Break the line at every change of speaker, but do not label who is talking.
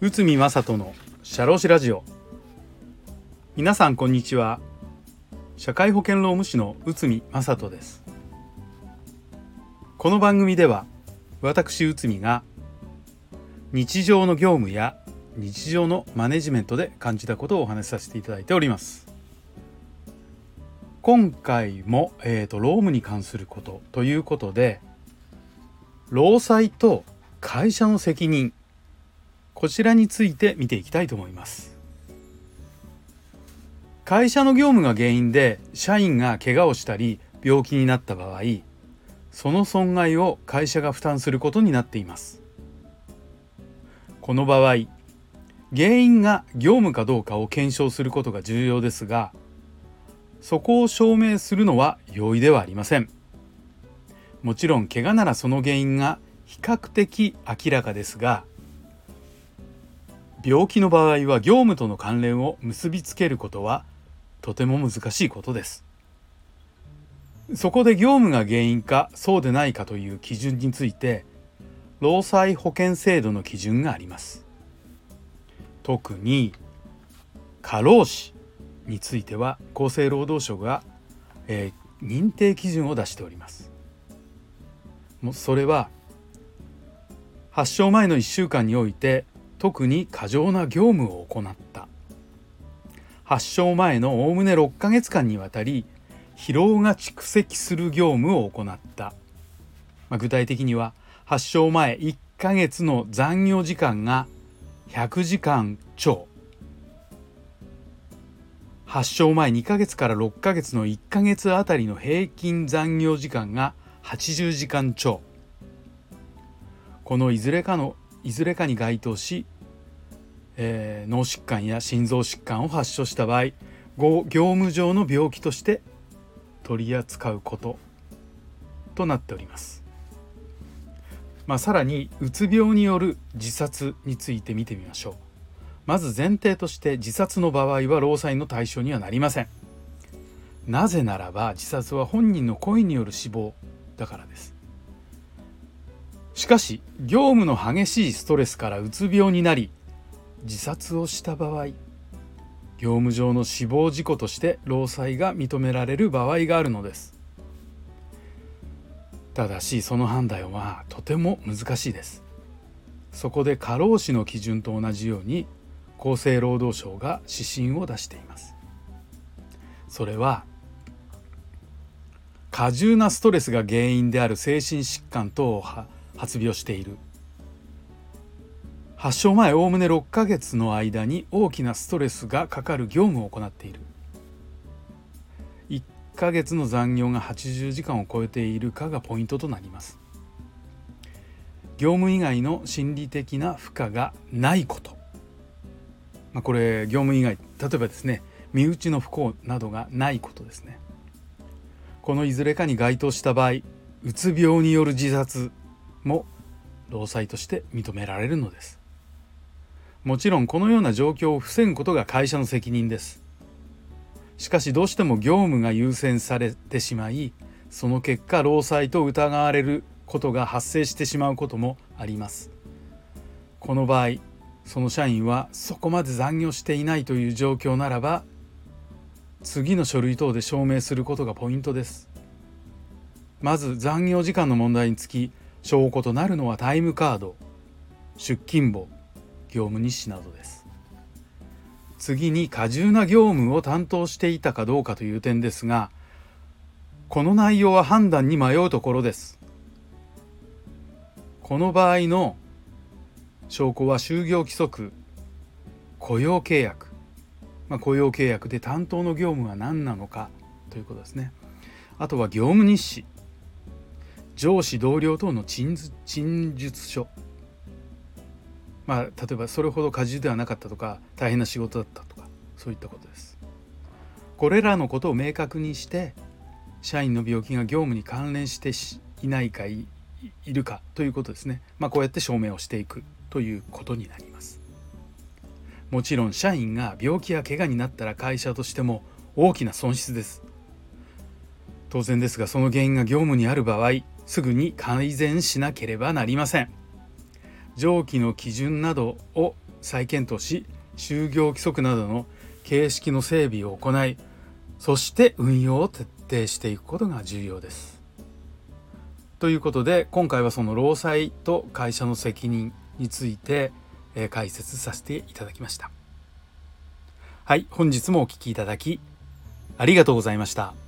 内海正人の社労士ラジオ。皆さんこんにちは。社会保険労務士の内海正人です。この番組では私内海が日常の業務や日常のマネジメントで感じたことをお話しさせていただいております。今回も、えーと、労務に関することということで労災と会社の責任こちらについて見ていきたいと思います。会社の業務が原因で社員が怪我をしたり病気になった場合その損害を会社が負担することになっています。この場合原因が業務かどうかを検証することが重要ですがそこを証明するのは容易ではありません。もちろん怪我ならその原因が比較的明らかですが病気の場合は業務との関連を結びつけることはとても難しいことです。そこで業務が原因かそうでないかという基準について労災保険制度の基準があります。特に過労死については厚生労働省が、えー、認定基準を出しております。もそれは発症前の1週間において特に過剰な業務を行った。発症前のおおむね6ヶ月間にわたり疲労が蓄積する業務を行った、まあ、具体的には発症前1ヶ月の残業時間が100時間超。発症前2ヶ月から6ヶ月の1ヶ月あたりの平均残業時間が80時間超このいずれかのいずれかに該当し、えー、脳疾患や心臓疾患を発症した場合業務上の病気として取り扱うこととなっております。まあ、さらにうつ病による自殺について見てみましょうまず前提として自殺の場合は労災の対象にはなりません。なぜならば自殺は本人の故意による死亡だからです。しかし業務の激しいストレスからうつ病になり自殺をした場合業務上の死亡事故として労災が認められる場合があるのです。ただしその判断はとても難しいです。そこで過労死の基準と同じように厚生労働省が指針を出しています。それは過重なストレスが原因である精神疾患等を発病している。発症前おおむね6ヶ月の間に大きなストレスがかかる業務を行っている。1ヶ月の残業が80時間を超えているかがポイントとなります。業務以外の心理的な負荷がないこと、まあ、これ業務以外例えばですね身内の不幸などがないことですね。このいずれかに該当した場合うつ病による自殺も労災として認められるのです。もちろんこのような状況を防ぐことが会社の責任です。しかしどうしても業務が優先されてしまいその結果労災と疑われることが発生してしまうこともあります。この場合その社員はそこまで残業していないという状況ならば次の書類等で証明することがポイントです。まず残業時間の問題につき証拠となるのはタイムカード出勤簿業務日誌などです。次に過重な業務を担当していたかどうかという点ですがこの内容は判断に迷うところです。この場合の証拠は就業規則雇用契約、まあ、雇用契約で担当の業務は何なのかということですね。あとは業務日誌。上司同僚等の陳述書。まあ、例えばそれほど過重ではなかったとか大変な仕事だったとかそういったことです。これらのことを明確にして社員の病気が業務に関連していないかいるかということですね、まあ、こうやって証明をしていく。ということになります。もちろん社員が病気や怪我になったら会社としても大きな損失です。当然ですがその原因が業務にある場合すぐに改善しなければなりません上記の基準などを再検討し就業規則などの形式の整備を行いそして運用を徹底していくことが重要ですということで今回はその労災と会社の責任についてえ解説させていただきましたはい本日もお聴きいただきありがとうございました。